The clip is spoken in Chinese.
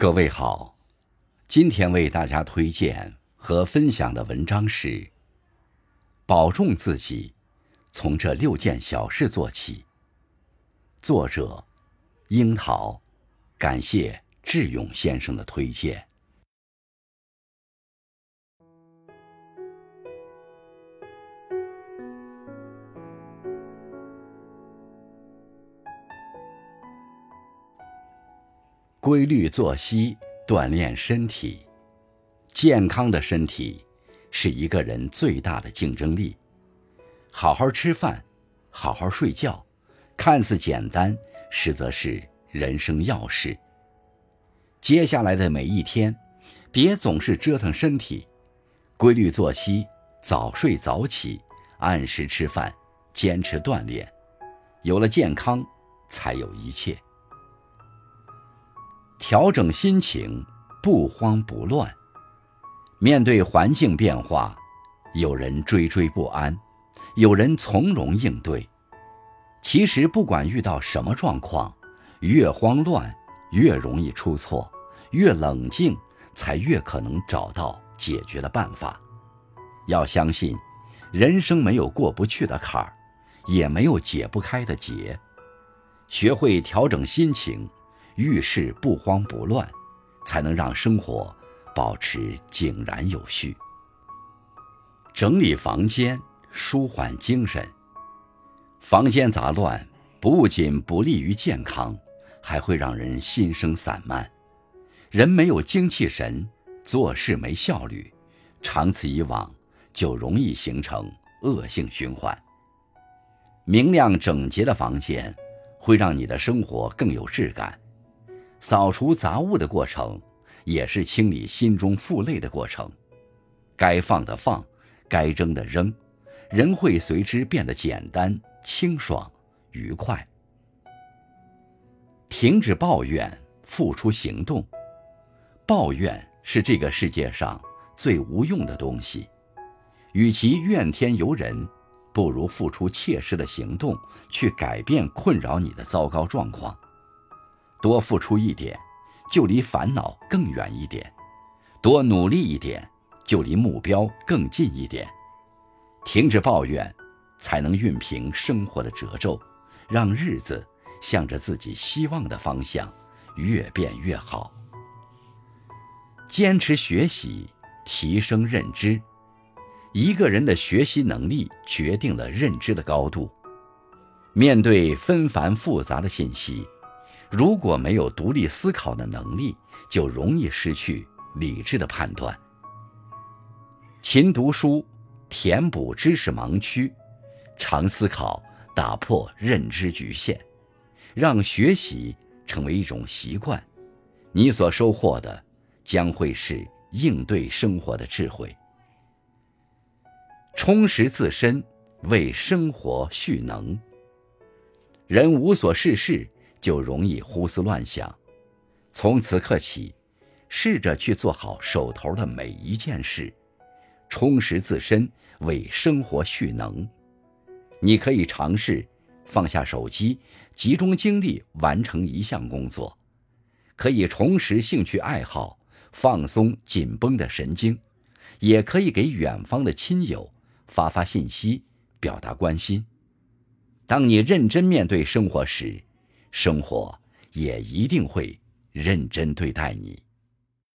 各位好，今天为大家推荐和分享的文章是《保重自己，从这六件小事做起》。作者：樱桃，感谢智勇先生的推荐。规律作息，锻炼身体。健康的身体是一个人最大的竞争力。好好吃饭，好好睡觉，看似简单，实则是人生要事。接下来的每一天，别总是折腾身体，规律作息，早睡早起，按时吃饭，坚持锻炼。有了健康，才有一切。调整心情，不慌不乱。面对环境变化，有人惴惴不安，有人从容应对。其实，不管遇到什么状况，越慌乱越容易出错，越冷静才越可能找到解决的办法。要相信，人生没有过不去的坎儿，也没有解不开的结。学会调整心情。遇事不慌不乱，才能让生活保持井然有序。整理房间，舒缓精神。房间杂乱不仅不利于健康，还会让人心生散漫。人没有精气神，做事没效率，长此以往就容易形成恶性循环。明亮整洁的房间，会让你的生活更有质感。扫除杂物的过程，也是清理心中负累的过程。该放的放，该扔的扔，人会随之变得简单、清爽、愉快。停止抱怨，付出行动。抱怨是这个世界上最无用的东西。与其怨天尤人，不如付出切实的行动，去改变困扰你的糟糕状况。多付出一点，就离烦恼更远一点；多努力一点，就离目标更近一点。停止抱怨，才能熨平生活的褶皱，让日子向着自己希望的方向越变越好。坚持学习，提升认知。一个人的学习能力决定了认知的高度。面对纷繁复杂的信息。如果没有独立思考的能力，就容易失去理智的判断。勤读书，填补知识盲区；常思考，打破认知局限。让学习成为一种习惯，你所收获的将会是应对生活的智慧。充实自身，为生活蓄能。人无所事事。就容易胡思乱想。从此刻起，试着去做好手头的每一件事，充实自身，为生活蓄能。你可以尝试放下手机，集中精力完成一项工作；可以重拾兴趣爱好，放松紧绷的神经；也可以给远方的亲友发发信息，表达关心。当你认真面对生活时，生活也一定会认真对待你。